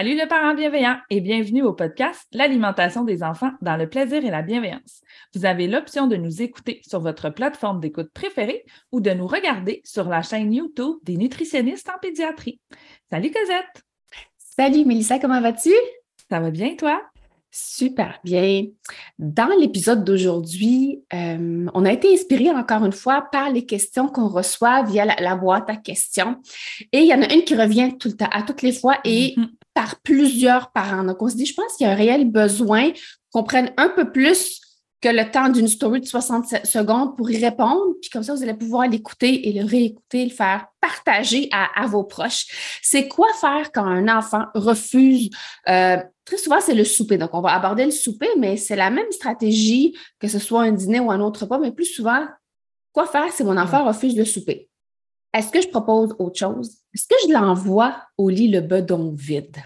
Salut le parent bienveillant et bienvenue au podcast L'alimentation des enfants dans le plaisir et la bienveillance. Vous avez l'option de nous écouter sur votre plateforme d'écoute préférée ou de nous regarder sur la chaîne YouTube des nutritionnistes en pédiatrie. Salut Cosette! Salut Mélissa, comment vas-tu? Ça va bien toi? Super bien. Dans l'épisode d'aujourd'hui, euh, on a été inspiré encore une fois par les questions qu'on reçoit via la, boîte à questions. Et il y en a une qui revient tout le temps, à toutes les fois et mm-hmm par plusieurs parents. Donc, on se dit, je pense qu'il y a un réel besoin qu'on prenne un peu plus que le temps d'une story de 60 secondes pour y répondre. Puis comme ça, vous allez pouvoir l'écouter et le réécouter, le faire partager à, vos proches. C'est quoi faire quand un enfant refuse? Euh, très souvent, c'est le souper. Donc, on va aborder le souper, mais c'est la même stratégie que ce soit un dîner ou un autre repas, mais plus souvent, quoi faire si mon enfant refuse le souper? Est-ce que je propose autre chose? Est-ce que je l'envoie au lit le bedon vide?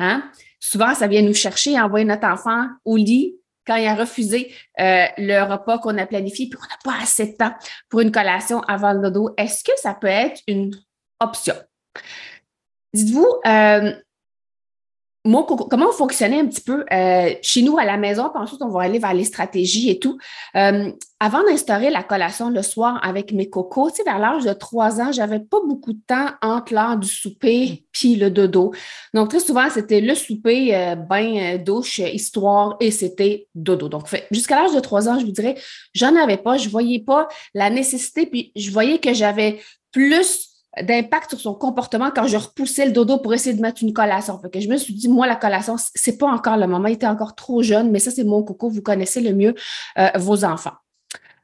Hein? Souvent, ça vient nous chercher, envoyer notre enfant au lit quand il a refusé euh, le repas qu'on a planifié, puis qu'on n'a pas assez de temps pour une collation avant le dodo. Est-ce que ça peut être une option? Dites-vous, euh, moi, comment fonctionnait un petit peu euh, chez nous à la maison, puis ensuite on va aller vers les stratégies et tout. Euh, avant d'instaurer la collation le soir avec mes cocos, tu sais, vers l'âge de trois ans, j'avais pas beaucoup de temps entre l'heure du souper puis le dodo. Donc, très souvent, c'était le souper, euh, bain, douche, histoire et c'était dodo. Donc, jusqu'à l'âge de trois ans, je vous dirais, j'en avais pas, je voyais pas la nécessité, puis je voyais que j'avais plus d'impact sur son comportement quand je repoussais le dodo pour essayer de mettre une collation. Fait que je me suis dit, moi, la collation, c'est pas encore le moment. Il était encore trop jeune, mais ça, c'est mon coco. Vous connaissez le mieux euh, vos enfants.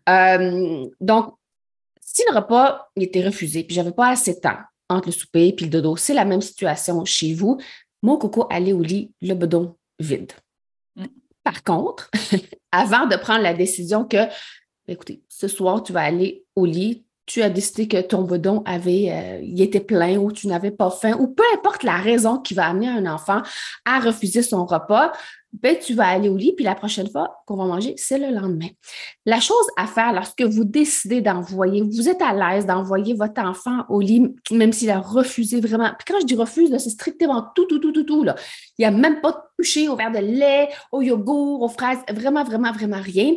Euh, donc, si le repas était refusé, puis j'avais pas assez de temps entre le souper et le dodo, c'est la même situation chez vous. Mon coco allait au lit, le bedon vide. Mm. Par contre, avant de prendre la décision que, écoutez, ce soir, tu vas aller au lit, tu as décidé que ton bedon avait, euh, il était plein ou tu n'avais pas faim, ou peu importe la raison qui va amener un enfant à refuser son repas, ben, tu vas aller au lit, puis la prochaine fois qu'on va manger, c'est le lendemain. La chose à faire lorsque vous décidez d'envoyer, vous êtes à l'aise d'envoyer votre enfant au lit, même s'il a refusé vraiment. Puis quand je dis refuse, c'est strictement tout, tout, tout, tout, tout. Là. Il n'y a même pas de toucher au verre de lait, au yogourt, aux fraises, vraiment, vraiment, vraiment rien.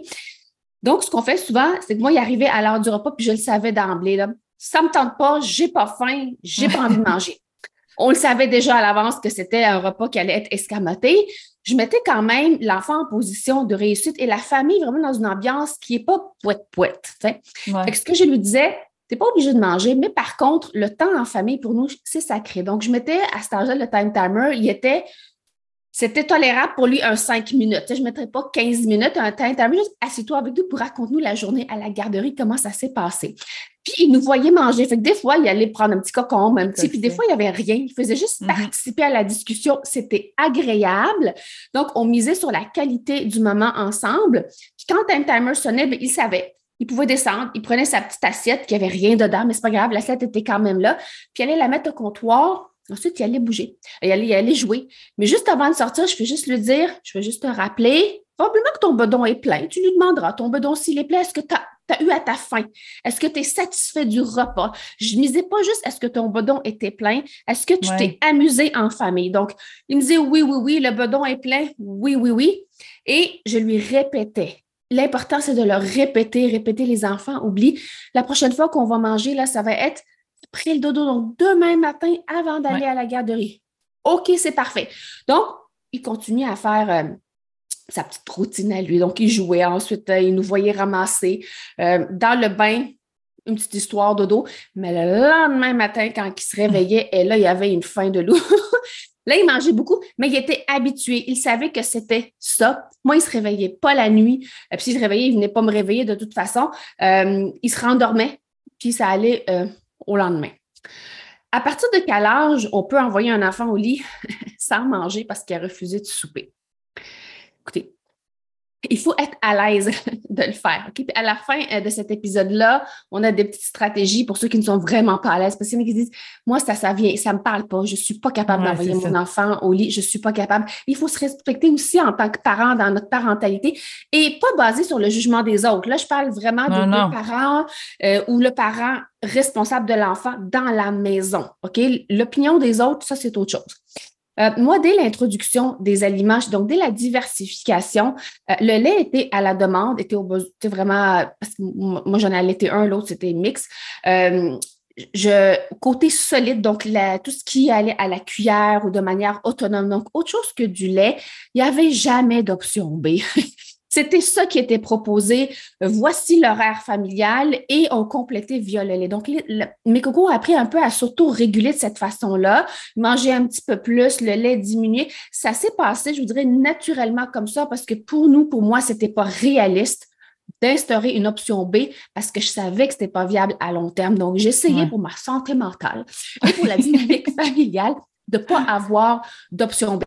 Donc, ce qu'on fait souvent, c'est que moi, il arrivait à l'heure du repas, puis je le savais d'emblée. Là. Ça ne me tente pas, j'ai pas faim, j'ai pas envie de manger. On le savait déjà à l'avance que c'était un repas qui allait être escamoté. Je mettais quand même l'enfant en position de réussite et la famille vraiment dans une ambiance qui n'est pas poète-poète. Ce que je lui disais, tu n'es pas obligé de manger, mais par contre, le temps en famille, pour nous, c'est sacré. Donc, je mettais à cet âge-là le time timer, il était c'était tolérable pour lui un 5 minutes. je ne mettrais pas 15 minutes, un temps Juste assieds-toi avec nous pour raconter-nous la journée à la garderie, comment ça s'est passé. Puis il nous voyait manger. Fait que des fois, il allait prendre un petit cocon, un petit, puis des fois, il n'y avait rien. Il faisait juste mm-hmm. participer à la discussion. C'était agréable. Donc, on misait sur la qualité du moment ensemble. Puis quand un timer sonnait, ben, il savait. Il pouvait descendre, il prenait sa petite assiette qui avait rien dedans, mais c'est pas grave, l'assiette était quand même là. Puis il allait la mettre au comptoir, Ensuite, il allait bouger, il allait, il allait jouer. Mais juste avant de sortir, je vais juste lui dire, je vais juste te rappeler, probablement que ton bedon est plein. Tu lui demanderas, ton bedon, s'il est plein, est-ce que tu as, eu à ta faim? Est-ce que tu es satisfait du repas? Je ne disais pas juste est-ce que ton bedon était plein, est-ce que tu t'es amusé en famille? Donc, il me disait oui, oui, oui, le bedon est plein, oui, oui, oui. Et je lui répétais l'important, c'est de leur répéter, répéter les enfants. Oublie, la prochaine fois qu'on va manger, là, ça va être après le dodo, donc demain matin avant d'aller à la garderie. OK, c'est parfait. Donc, il continue à faire euh, sa petite routine à lui. Donc, il jouait. Ensuite, euh, il nous voyait ramasser. Euh, dans le bain, une petite histoire dodo. Mais le lendemain matin, quand il se réveillait, et là, il y avait une faim de loup. là, il mangeait beaucoup, mais il était habitué. Il savait que c'était ça. Moi, il ne se réveillait pas la nuit. puis, s'il se réveillait, il ne venait pas me réveiller de toute façon. il se rendormait, puis ça allait au lendemain. À partir de quel âge on peut envoyer un enfant au lit sans manger parce qu'il a refusé de souper? Écoutez, il faut être à l'aise de le faire. Puis à la fin euh, de cet épisode-là, on a des petites stratégies pour ceux qui ne sont vraiment pas à l'aise. Parce qu'il y en a qui disent Moi, ça, ça vient, ça ne me parle pas, je ne suis pas capable d'envoyer mon enfant au lit, je ne suis pas capable. Il faut se respecter aussi en tant que parent dans notre parentalité et pas basé sur le jugement des autres. Là, je parle vraiment des deux parents euh, ou le parent responsable de l'enfant dans la maison. OK? L'opinion des autres, ça, c'est autre chose. Euh, moi, dès l'introduction des aliments, donc dès la diversification, euh, le lait était à la demande, était, vraiment, parce que moi j'en ai allaité un, l'autre c'était mix. Euh, côté solide, donc tout ce qui allait à la cuillère ou de manière autonome, donc autre chose que du lait, il n'y avait jamais d'option B. C'était ça qui était proposé. Voici l'horaire familial et on complétait via le lait. Donc, mes cocos ont appris un peu à s'auto-réguler de cette façon-là, manger un petit peu plus, le lait diminuer. Ça s'est passé, je vous dirais, naturellement comme ça parce que pour nous, pour moi, c'était pas réaliste d'instaurer une option B parce que je savais que ce n'était pas viable à long terme. Donc, j'essayais pour ma santé mentale et pour la dynamique familiale de ne pas avoir d'option B.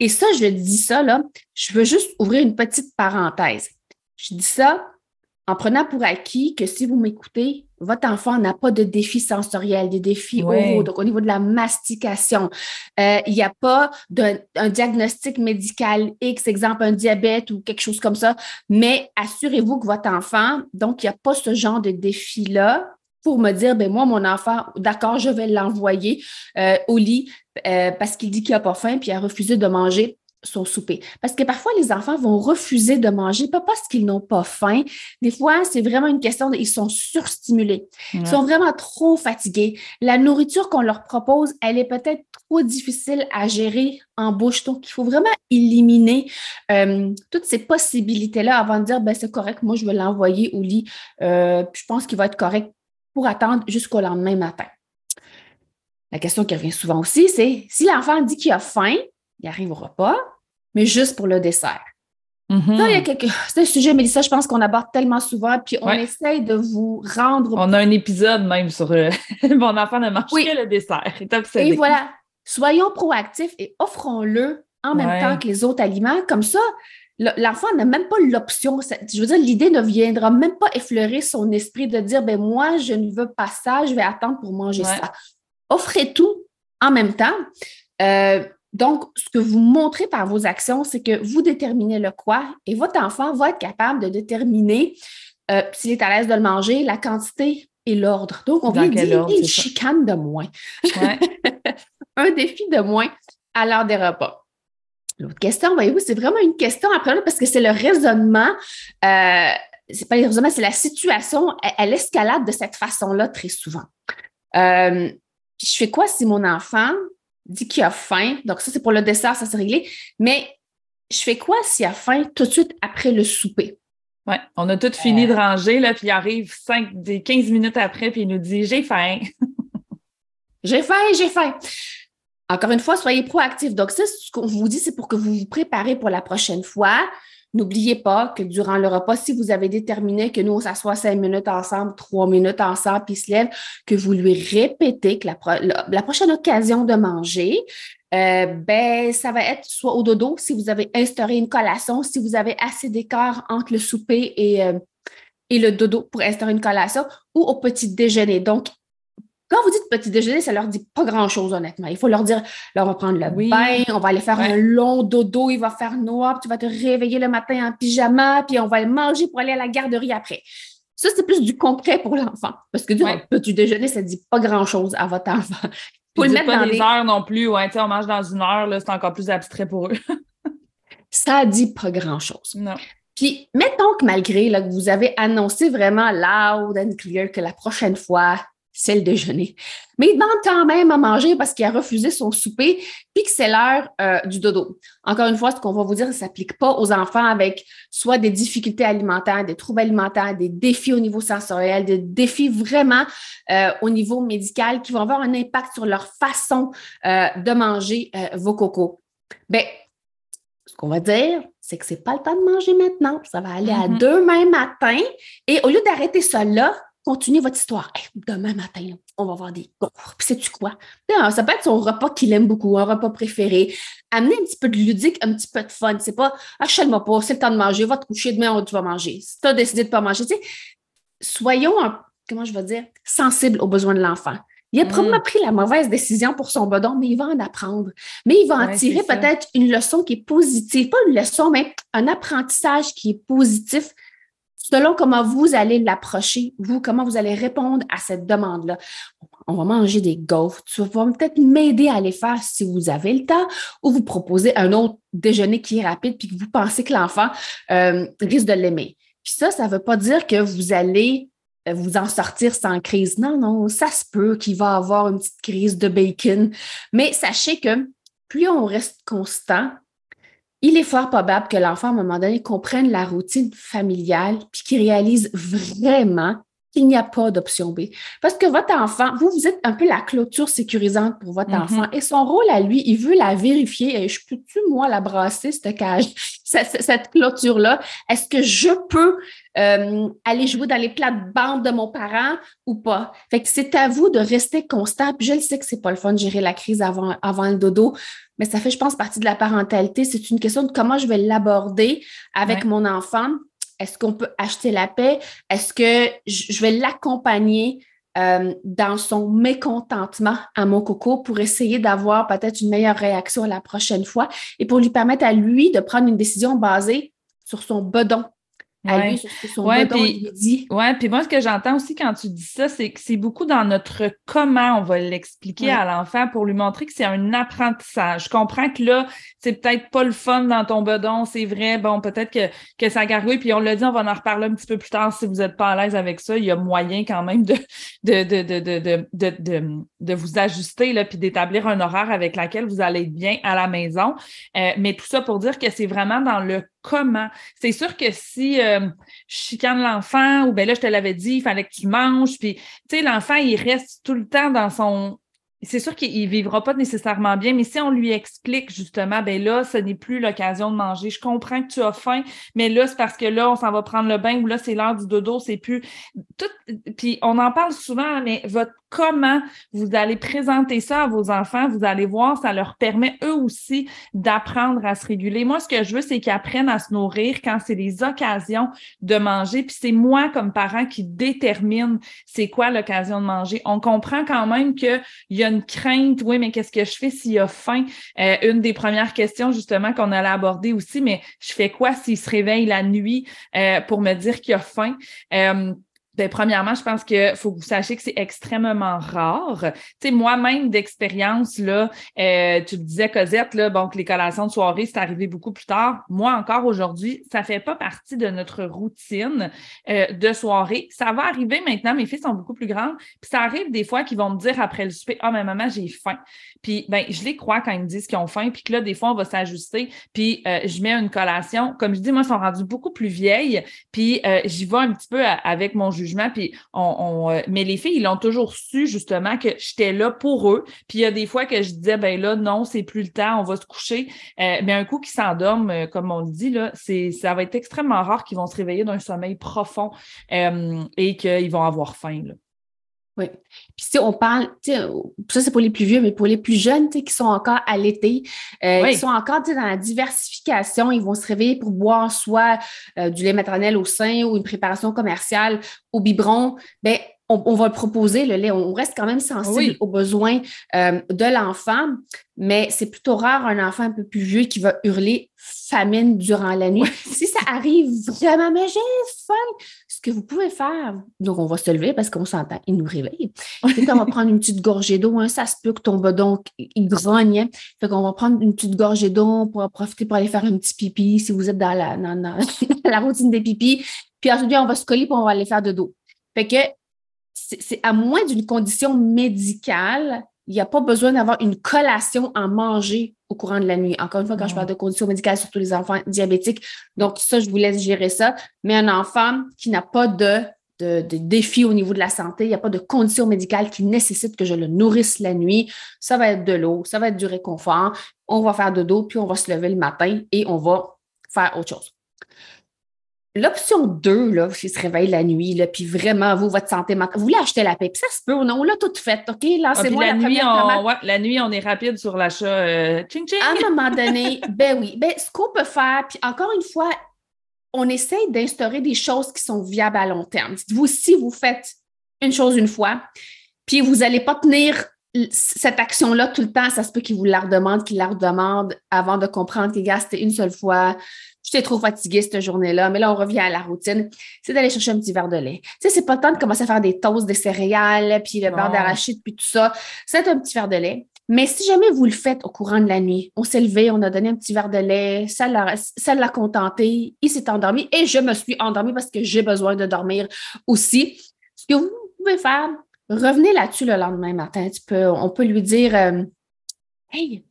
Et ça, je dis ça, là, je veux juste ouvrir une petite parenthèse. Je dis ça en prenant pour acquis que si vous m'écoutez, votre enfant n'a pas de défis sensoriels, des défis donc au niveau de la mastication. Euh, il n'y a pas un diagnostic médical X, exemple un diabète ou quelque chose comme ça, mais assurez-vous que votre enfant, donc il n'y a pas ce genre de défi-là pour me dire, ben moi, mon enfant, d'accord, je vais l'envoyer euh, au lit euh, parce qu'il dit qu'il n'a pas faim, puis il a refusé de manger son souper. Parce que parfois, les enfants vont refuser de manger, pas parce qu'ils n'ont pas faim. Des fois, c'est vraiment une question de, ils sont surstimulés. Ils sont vraiment trop fatigués. La nourriture qu'on leur propose, elle est peut-être trop difficile à gérer en bouche. Donc, il faut vraiment éliminer euh, toutes ces possibilités-là avant de dire, ben, c'est correct, moi, je vais l'envoyer au lit. je pense qu'il va être correct pour attendre jusqu'au lendemain matin. La question qui revient souvent aussi, c'est si l'enfant dit qu'il a faim, il arrive au repas, mais juste pour le dessert. Mm-hmm. C'est un sujet, Mélissa, je pense qu'on aborde tellement souvent, puis on essaye de vous rendre. On a un épisode même sur euh, mon enfant ne mange que le dessert. Et voilà, soyons proactifs et offrons-le en même temps que les autres aliments. Comme ça, L'enfant n'a même pas l'option. Je veux dire, l'idée ne viendra même pas effleurer son esprit de dire, ben moi, je ne veux pas ça, je vais attendre pour manger ça. Offrez tout en même temps. Euh, donc, ce que vous montrez par vos actions, c'est que vous déterminez le quoi et votre enfant va être capable de déterminer, euh, s'il est à l'aise de le manger, la quantité et l'ordre. Donc, on vient dire une chicane de moins. Un défi de moins à l'heure des repas. L'autre question, voyez-vous, c'est vraiment une question après parce que c'est le raisonnement. Euh, c'est pas le raisonnement, c'est la situation. Elle, escalade de cette façon-là très souvent. Euh, je fais quoi si mon enfant dit qu'il a faim? Donc, ça, c'est pour le dessert, ça c'est réglé. Mais je fais quoi s'il a faim tout de suite après le souper? Oui, on a tout fini de euh. ranger, là, puis il arrive 5, 15 minutes après, puis il nous dit J'ai faim. j'ai faim, j'ai faim. Encore une fois, soyez proactifs. Donc, ce qu'on vous dit, c'est pour que vous vous préparez pour la prochaine fois. N'oubliez pas que durant le repas, si vous avez déterminé que nous, on s'assoit cinq minutes ensemble, trois minutes ensemble, puis se lève, que vous lui répétez que la, prochaine occasion de manger, euh, ben, ça va être soit au dodo, si vous avez instauré une collation, si vous avez assez d'écart entre le souper et, euh, et le dodo pour instaurer une collation, ou au petit déjeuner. Donc, quand vous dites petit déjeuner, ça leur dit pas grand-chose, honnêtement. Il faut leur dire, là, on va prendre le bain, on va aller faire un long dodo, il va faire noir, puis tu vas te réveiller le matin en pyjama, puis on va le manger pour aller à la garderie après. Ça, c'est plus du concret pour l'enfant. Parce que du petit déjeuner, ça ne dit pas grand-chose à votre enfant. Faut le mettre pas dans des heures non plus. Ouais, on mange dans une heure, c'est encore plus abstrait pour eux. ça dit pas grand-chose. Non. Puis, mettons que malgré là, que vous avez annoncé vraiment loud and clear que la prochaine fois, c'est le déjeuner. Mais il demande quand même à manger parce qu'il a refusé son souper, puis que c'est l'heure euh, du dodo. Encore une fois, ce qu'on va vous dire, ça ne s'applique pas aux enfants avec soit des difficultés alimentaires, des troubles alimentaires, des défis au niveau sensoriel, des défis vraiment euh, au niveau médical qui vont avoir un impact sur leur façon euh, de manger vos cocos. Bien, ce qu'on va dire, c'est que ce n'est pas le temps de manger maintenant. Ça va aller à mm-hmm. demain matin. Et au lieu d'arrêter ça là, continuez votre histoire. demain matin, on va voir des gaufres. Puis sais-tu quoi? Ça peut être son repas qu'il aime beaucoup, un repas préféré. Amenez un petit peu de ludique, un petit peu de fun. C'est pas achète-moi pas, c'est le temps de manger, va te coucher, demain tu vas manger. Si tu as décidé de ne pas manger, soyons, comment je vais dire, sensibles aux besoins de l'enfant. Il a mm. probablement pris la mauvaise décision pour son bedon, mais il va en apprendre. Mais il va en tirer peut-être une leçon qui est positive. Pas une leçon, mais un apprentissage qui est positif selon comment vous allez l'approcher, vous, comment vous allez répondre à cette demande-là. On va manger des gaufres. Tu vas peut-être m'aider à les faire si vous avez le temps ou vous proposer un autre déjeuner qui est rapide puis que vous pensez que l'enfant euh, risque de l'aimer. Puis ça, ça ne veut pas dire que vous allez euh, vous en sortir sans crise. Non, non, ça se peut qu'il va avoir une petite crise de bacon. Mais sachez que plus on reste constant, il est fort probable que l'enfant, à un moment donné, comprenne la routine familiale puis qu'il réalise vraiment qu'il n'y a pas d'option B. Parce que votre enfant, vous, vous êtes un peu la clôture sécurisante pour votre mm-hmm. enfant et son rôle à lui, il veut la vérifier. Et je peux-tu, moi, la brasser, cette cage, cette, clôture-là? Est-ce que je peux euh, aller jouer dans les plates-bandes de mon parent ou pas? Fait que c'est à vous de rester constant. Puis je le sais que c'est pas le fun de gérer la crise avant, avant le dodo mais ça fait, je pense, partie de la parentalité. C'est une question de comment je vais l'aborder avec mon enfant. Est-ce qu'on peut acheter la paix? Est-ce que je vais l'accompagner euh, dans son mécontentement à mon coco pour essayer d'avoir peut-être une meilleure réaction la prochaine fois et pour lui permettre à lui de prendre une décision basée sur son bedon? Ouais. ouais, puis, Ouais, puis moi, ce que j'entends aussi quand tu dis ça, c'est que c'est beaucoup dans notre comment on va l'expliquer à l'enfant pour lui montrer que c'est un apprentissage. Je comprends que là, c'est peut-être pas le fun dans ton bedon, c'est vrai. Bon, peut-être que, que ça gargouille, puis on l'a dit, on va en reparler un petit peu plus tard si vous n'êtes pas à l'aise avec ça. Il y a moyen quand même de, de, de, de, de, de, de vous ajuster, là, puis d'établir un horaire avec laquelle vous allez être bien à la maison. Euh, mais tout ça pour dire que c'est vraiment dans le comment? C'est sûr que si euh, je chicane l'enfant, ou ben là, je te l'avais dit, il fallait que tu manges, puis tu sais, l'enfant, il reste tout le temps dans son c'est sûr qu'il ne vivra pas nécessairement bien, mais si on lui explique justement, ben là, ce n'est plus l'occasion de manger. Je comprends que tu as faim, mais là, c'est parce que là, on s'en va prendre le bain ou là, c'est l'heure du dodo, c'est plus. Tout... Puis on en parle souvent, mais votre comment vous allez présenter ça à vos enfants, vous allez voir, ça leur permet eux aussi d'apprendre à se réguler. Moi, ce que je veux, c'est qu'ils apprennent à se nourrir quand c'est les occasions de manger. Puis c'est moi, comme parent, qui détermine c'est quoi l'occasion de manger. On comprend quand même qu'il y une crainte, oui, mais qu'est-ce que je fais s'il a faim? Euh, une des premières questions, justement, qu'on allait aborder aussi, mais je fais quoi s'il se réveille la nuit euh, pour me dire qu'il a faim? Euh, ben, premièrement, je pense qu'il faut que vous sachiez que c'est extrêmement rare. Tu sais, moi-même d'expérience, là, euh, tu me disais, Cosette, là, bon, que les collations de soirée, c'est arrivé beaucoup plus tard. Moi, encore aujourd'hui, ça fait pas partie de notre routine euh, de soirée. Ça va arriver maintenant, mes filles sont beaucoup plus grandes, puis ça arrive des fois qu'ils vont me dire après le souper, ah, oh, mais maman, j'ai faim. Puis, ben, je les crois quand ils me disent qu'ils ont faim, puis que là, des fois, on va s'ajuster, puis euh, je mets une collation. Comme je dis, moi, ils sont rendus beaucoup plus vieilles, puis j'y vais un petit peu avec mon jugement euh, mais les filles, ils ont toujours su justement que j'étais là pour eux. Puis il y a des fois que je disais, ben là, non, c'est plus le temps, on va se coucher. Euh, mais un coup qu'ils s'endorment, euh, comme on dit, là, ça va être extrêmement rare qu'ils vont se réveiller d'un sommeil profond et qu'ils vont avoir faim. Oui. Puis si on parle, ça c'est pour les plus vieux, mais pour les plus jeunes qui sont encore à l'été, euh, qui sont encore dans la diversification, ils vont se réveiller pour boire soit euh, du lait maternel au sein ou une préparation commerciale au biberon, ben on, va le proposer, le lait. On reste quand même sensible aux besoins euh, de l'enfant, mais c'est plutôt rare un enfant un peu plus vieux qui va hurler famine durant la nuit. Si ça arrive vraiment, mais j'ai faim, ce que vous pouvez faire, donc on va se lever parce qu'on s'entend, il nous réveille. Puis on va prendre une petite gorgée d'eau, hein, ça se peut que ton bedon, il grogne. Hein. Fait qu'on va prendre une petite gorgée d'eau pour profiter pour aller faire un petit pipi si vous êtes dans la, la routine des pipis. Puis ensuite, on va se coller pour on va aller faire de dos. Fait que c'est à moins d'une condition médicale, il n'y a pas besoin d'avoir une collation en manger au courant de la nuit. Encore une fois, quand je parle de conditions médicales, surtout les enfants diabétiques, donc ça, je vous laisse gérer ça. Mais un enfant qui n'a pas de, de, défi au niveau de la santé, il n'y a pas de condition médicale qui nécessite que je le nourrisse la nuit, ça va être de l'eau, ça va être du réconfort, on va faire de dos, puis on va se lever le matin et on va faire autre chose. L'option 2, là, qui se réveille la nuit, là, puis vraiment, vous, votre santé mentale, vous voulez acheter la paix, puis ça se peut, on l'a tout fait, OK? Lancez-moi ah, la, nuit, on, la nuit, on est rapide sur l'achat euh, ching ching. À un moment donné, ben oui, ben, ce qu'on peut faire, puis encore une fois, on essaye d'instaurer des choses qui sont viables à long terme. Dites-vous, si vous faites une chose une fois, puis vous n'allez pas tenir cette action-là tout le temps, ça se peut qu'il vous la redemande, qu'il la redemande avant de comprendre que, gars, c'était une seule fois, j'étais trop fatiguée cette journée-là, mais là, on revient à la routine, c'est d'aller chercher un petit verre de lait. Tu sais, c'est pas le temps de commencer à faire des toasts, des céréales, puis le beurre d'arachide, puis tout ça. C'est un petit verre de lait. Mais si jamais vous le faites au courant de la nuit, on s'est levé, on a donné un petit verre de lait, ça l'a contenté, il s'est endormi et je me suis endormie parce que j'ai besoin de dormir aussi. Ce que vous pouvez faire, revenez là-dessus le lendemain matin. Tu peux, on peut lui dire euh, Hey,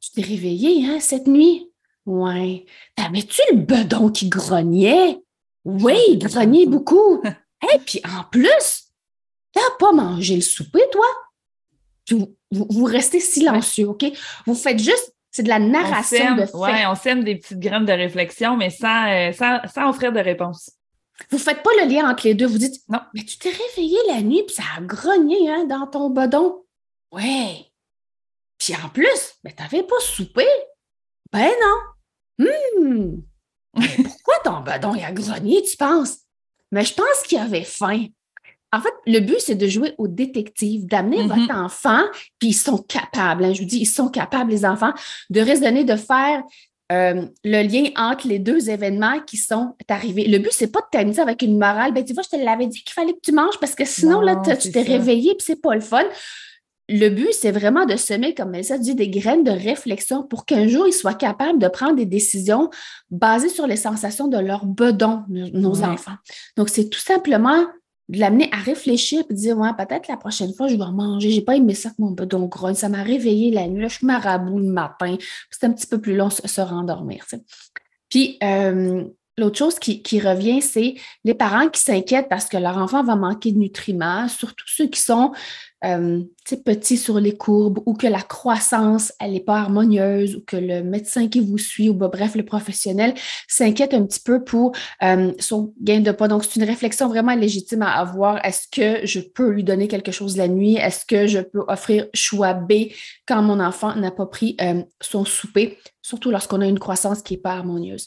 tu t'es réveillé hein, cette nuit? Ouais. T'avais-tu le bedon qui grognait? Oui, il grognait beaucoup. Et puis en plus, t'as pas mangé le souper, toi? Vous, restez silencieux, OK? Vous faites juste, c'est de la narration de fait. Oui, on sème des petites graines de réflexion, mais sans, euh, sans, offrir de réponse. Vous ne faites pas le lien entre les deux. Vous dites, non, mais tu t'es réveillé la nuit, puis ça a grogné hein, dans ton bedon. Ouais. Puis en plus, ben, tu n'avais pas soupé. Ben non. Hum! pourquoi ton bedon a grogné, tu penses? Mais je pense qu'il avait faim. En fait, le but, c'est de jouer au détective, d'amener votre mm-hmm. enfant, puis ils sont capables, hein, je vous dis, ils sont capables, les enfants, de raisonner, de faire euh, le lien entre les deux événements qui sont arrivés. Le but, c'est pas de t'amuser avec une morale. Ben, tu vois, je te l'avais dit qu'il fallait que tu manges parce que sinon, là, tu t'es réveillé puis c'est pas le fun le but, c'est vraiment de semer, comme ça dit, des graines de réflexion pour qu'un jour, ils soient capables de prendre des décisions basées sur les sensations de leur bedon, nos enfants. Donc, c'est tout simplement de l'amener à réfléchir et dire ouais, peut-être la prochaine fois, je vais manger. J'ai pas aimé ça que mon bedon grogne. Ça m'a réveillé la nuit. Là, je marabout le matin. C'est un petit peu plus long se, rendormir. Puis, euh, L'autre chose qui, revient, c'est les parents qui s'inquiètent parce que leur enfant va manquer de nutriments, surtout ceux qui sont euh, petits sur les courbes ou que la croissance, elle n'est pas harmonieuse ou que le médecin qui vous suit ou bah, bref, le professionnel s'inquiète un petit peu pour euh, son gain de poids. Donc, c'est une réflexion vraiment légitime à avoir. Est-ce que je peux lui donner quelque chose la nuit? Est-ce que je peux offrir choix B quand mon enfant n'a pas pris euh, son souper? Surtout lorsqu'on a une croissance qui n'est pas harmonieuse.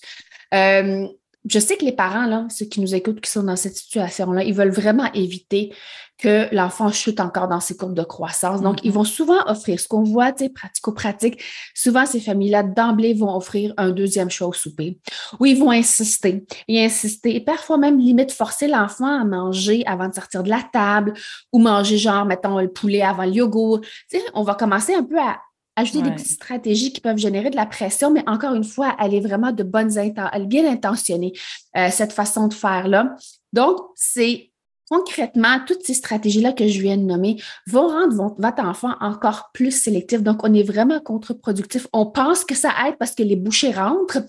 Je sais que les parents, là, ceux qui nous écoutent, qui sont dans cette situation-là, ils veulent vraiment éviter que l'enfant chute encore dans ses courbes de croissance. Donc, ils mm-hmm. vont souvent offrir ce qu'on voit, tu sais, pratico-pratique. Souvent, ces familles-là, d'emblée, vont offrir un deuxième choix au souper ou ils vont insister et insister et parfois même limite forcer l'enfant à manger avant de sortir de la table ou manger genre, mettons, le poulet avant le yogourt. Tu sais, on va commencer un peu à ajouter des petites stratégies qui peuvent générer de la pression, mais encore une fois, elle est vraiment de bonnes intentions, elle est bien intentionnée, euh, cette façon de faire-là. Donc, c'est concrètement, toutes ces stratégies-là que je viens de nommer vont rendre votre enfant encore plus sélectif. Donc, on est vraiment contre-productif. On pense que ça aide parce que les bouchées rentrent,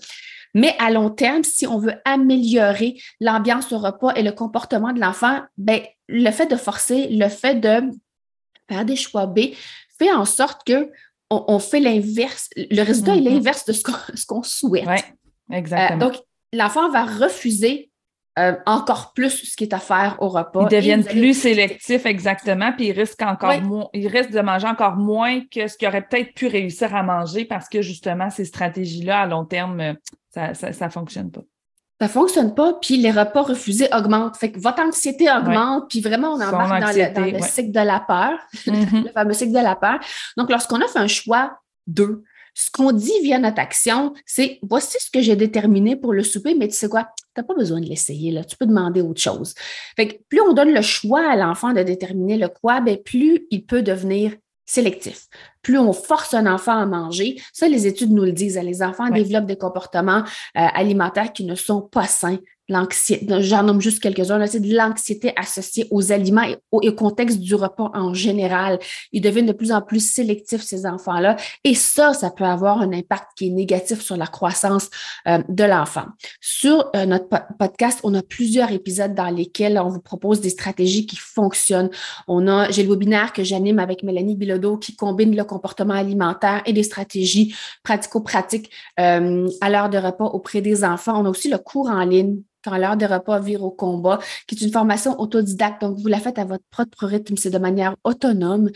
mais à long terme, si on veut améliorer l'ambiance au repas et le comportement de l'enfant, ben, le fait de forcer, le fait de faire des choix B fait en sorte que on, fait l'inverse. Le résultat est mm-hmm. l'inverse de ce qu'on souhaite. Oui, exactement. Euh, donc, l'enfant va refuser euh, encore plus ce qui est à faire au repas. Ils deviennent plus sélectifs, exactement, puis ils risquent encore moins, ils risquent de manger encore moins que ce qu'ils auraient peut-être pu réussir à manger parce que justement, ces stratégies-là, à long terme, ça ne fonctionne pas ça fonctionne pas, puis les repas refusés augmentent. Fait que votre anxiété augmente, puis vraiment, on embarque dans, le, dans le cycle de la peur, mm-hmm. le fameux cycle de la peur. Donc, lorsqu'on a fait un choix deux, Ce qu'on dit via notre action, c'est voici ce que j'ai déterminé pour le souper, mais tu sais quoi, tu n'as pas besoin de l'essayer, là. Tu peux demander autre chose. Fait plus on donne le choix à l'enfant de déterminer le quoi, bien, plus il peut devenir sélectif. Plus on force un enfant à manger, ça, les études nous le disent, les enfants développent des comportements euh, alimentaires qui ne sont pas sains, l'anxiété, j'en nomme juste quelques-uns, c'est de l'anxiété associée aux aliments et au, contexte du repas en général. Ils deviennent de plus en plus sélectifs, ces enfants-là. Et ça, ça peut avoir un impact qui est négatif sur la croissance euh, de l'enfant. Sur euh, notre podcast, on a plusieurs épisodes dans lesquels on vous propose des stratégies qui fonctionnent. On a, j'ai le webinaire que j'anime avec Mélanie Bilodeau qui combine le comportement alimentaire et des stratégies pratico-pratiques euh, à l'heure de repas auprès des enfants. On a aussi le cours en ligne l'heure des repas vire au combat, qui est une formation autodidacte. Donc, vous la faites à votre propre rythme, c'est de manière autonome.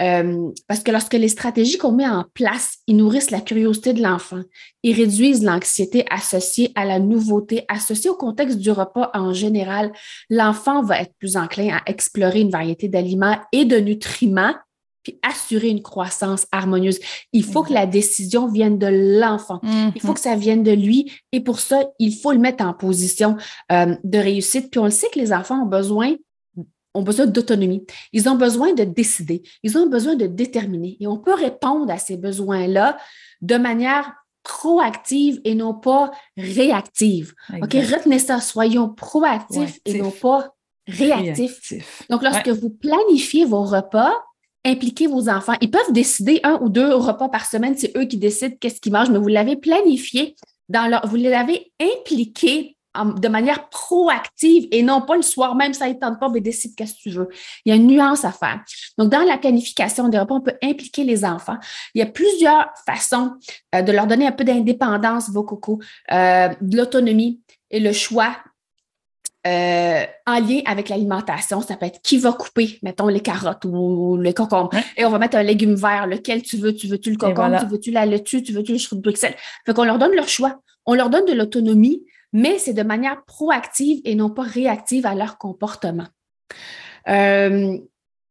Euh, parce que lorsque les stratégies qu'on met en place, ils nourrissent la curiosité de l'enfant, ils réduisent l'anxiété associée à la nouveauté, associée au contexte du repas en général, l'enfant va être plus enclin à explorer une variété d'aliments et de nutriments puis assurer une croissance harmonieuse. Il faut que la décision vienne de l'enfant. Il faut mm-hmm. que ça vienne de lui. Et pour ça, il faut le mettre en position euh, de réussite. Puis on le sait que les enfants ont besoin ont besoin d'autonomie. Ils ont besoin de décider. Ils ont besoin de déterminer. Et on peut répondre à ces besoins-là de manière proactive et non pas réactive. OK, retenez ça. Soyons proactifs et non pas réactifs. Donc, lorsque vous planifiez vos repas, impliquez vos enfants. Ils peuvent décider un ou deux repas par semaine, c'est eux qui décident qu'est-ce qu'ils mangent, mais vous l'avez planifié dans leur, vous l'avez impliqué de manière proactive et non pas le soir même, ça ne tente pas, mais décide qu'est-ce que tu veux. Il y a une nuance à faire. Donc, dans la planification des repas, on peut impliquer les enfants. Il y a plusieurs façons euh, de leur donner un peu d'indépendance, vos cocos, euh, de l'autonomie et le choix euh, en lien avec l'alimentation. Ça peut être qui va couper, mettons, les carottes ou le concombre. Et on va mettre un légume vert, lequel tu veux. Tu veux-tu le concombre, tu veux-tu la laitue, tu veux-tu le chou de Bruxelles? Fait qu'on leur donne leur choix. On leur donne de l'autonomie, mais c'est de manière proactive et non pas réactive à leur comportement. Euh,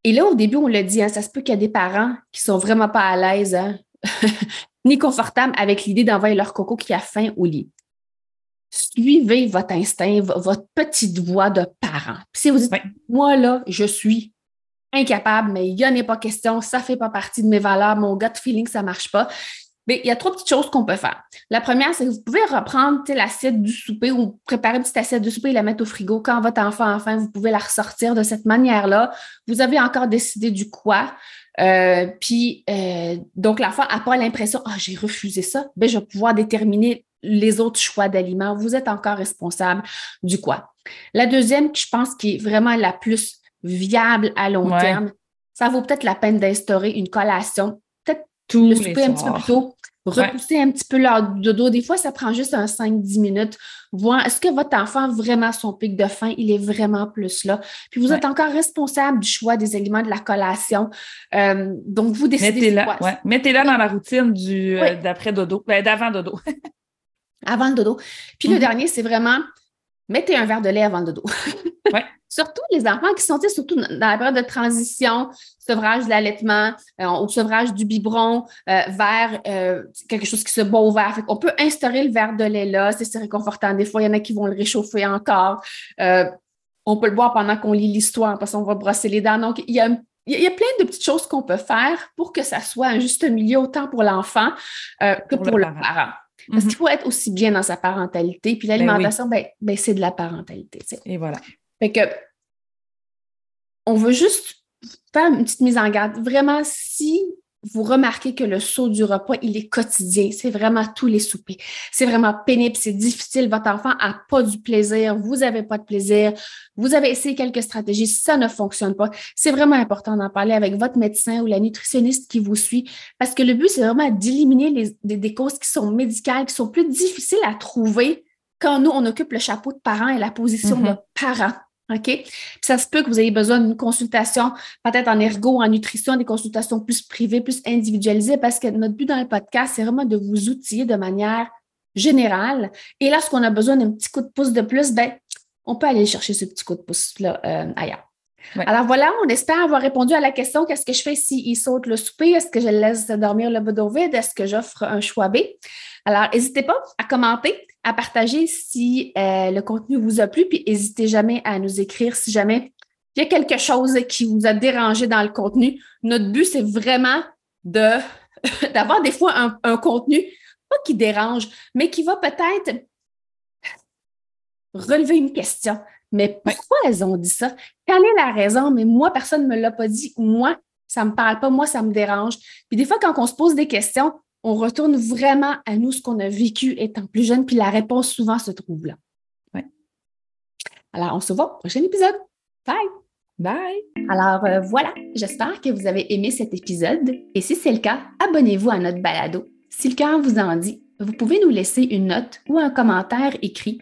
et là, au début, on l'a dit, hein, ça se peut qu'il y a des parents qui sont vraiment pas à l'aise hein, ni confortables avec l'idée d'envoyer leur coco qui a faim au lit suivez votre instinct, votre petite voix de parent. Puis si vous dites, moi là, je suis incapable, mais il n'y en a pas question, ça ne fait pas partie de mes valeurs, mon gut feeling, ça ne marche pas. Mais il y a trois petites choses qu'on peut faire. La première, c'est que vous pouvez reprendre l'assiette du souper ou préparer une petite assiette de souper et la mettre au frigo. Quand votre enfant enfin, vous pouvez la ressortir de cette manière-là. Vous avez encore décidé du quoi. Euh, puis, euh, donc, l'enfant n'a pas l'impression, ah, j'ai refusé ça. Ben, je vais pouvoir déterminer les autres choix d'aliments. Vous êtes encore responsable du quoi. La deuxième, je pense, qui est vraiment la plus viable à long terme, ça vaut peut-être la peine d'instaurer une collation, peut-être le souper un petit peu plus tôt, repousser un petit peu l'heure de dos. Des fois, ça prend juste un 5-10 minutes. Voir est-ce que votre enfant vraiment son pic de faim, il est vraiment plus là. Puis vous êtes encore responsable du choix des aliments de la collation. Euh, donc, vous décidez. Mettez-la Mettez dans la routine du euh, d'après dodo, ben, d'avant dodo. avant le dodo. Puis le mm-hmm. dernier, c'est vraiment mettez un verre de lait avant le dodo. surtout les enfants qui sont, surtout dans la période de transition, sevrage de l'allaitement euh, ou sevrage du biberon euh, vers euh, quelque chose qui se boit au verre. On peut instaurer le verre de lait là, c'est réconfortant. Des fois, il y en a qui vont le réchauffer encore. on peut le boire pendant qu'on lit l'histoire parce qu'on va brosser les dents. Donc, il y a il y a plein de petites choses qu'on peut faire pour que ça soit un juste milieu autant pour l'enfant que pour, le parent. Parce qu'il mhm. faut être aussi bien dans sa parentalité. Puis ben l'alimentation, ben, ben, c'est de la parentalité. Et voilà. Fait que on veut juste faire une petite mise en garde. Vraiment, si vous remarquez que le saut du repas, il est quotidien. C'est vraiment tous les soupers. C'est vraiment pénible, c'est difficile. Votre enfant n'a pas du plaisir, vous n'avez pas de plaisir. Vous avez essayé quelques stratégies, ça ne fonctionne pas. C'est vraiment important d'en parler avec votre médecin ou la nutritionniste qui vous suit parce que le but, c'est vraiment d'éliminer des, causes qui sont médicales, qui sont plus difficiles à trouver quand nous, on occupe le chapeau de parent et la position de mm-hmm. parent. OK? Puis ça se peut que vous ayez besoin d'une consultation, peut-être en ergo, en nutrition, des consultations plus privées, plus individualisées, parce que notre but dans le podcast, c'est vraiment de vous outiller de manière générale. Et lorsqu'on a besoin d'un petit coup de pouce de plus, ben, on peut aller chercher ce petit coup de pouce-là euh, ailleurs. Alors voilà, on espère avoir répondu à la question qu'est-ce que je fais s'il saute le souper? Est-ce que je laisse dormir le bedeau vide? Est-ce que j'offre un choix B? Alors, n'hésitez pas à commenter, à partager si euh, le contenu vous a plu, puis n'hésitez jamais à nous écrire si jamais il y a quelque chose qui vous a dérangé dans le contenu. Notre but, c'est vraiment de d'avoir des fois un contenu, pas qui dérange, mais qui va peut-être relever une question. Mais pourquoi elles ont dit ça? Quelle est la raison? Mais moi, personne ne me l'a pas dit. Moi, ça ne me parle pas. Moi, ça me dérange. Puis des fois, quand on se pose des questions, on retourne vraiment à nous ce qu'on a vécu étant plus jeune, puis la réponse souvent se trouve là. Alors, on se voit au prochain épisode. Bye! Bye! Alors euh, voilà, j'espère que vous avez aimé cet épisode et si c'est le cas, abonnez-vous à notre balado. Si le cœur vous en dit, vous pouvez nous laisser une note ou un commentaire écrit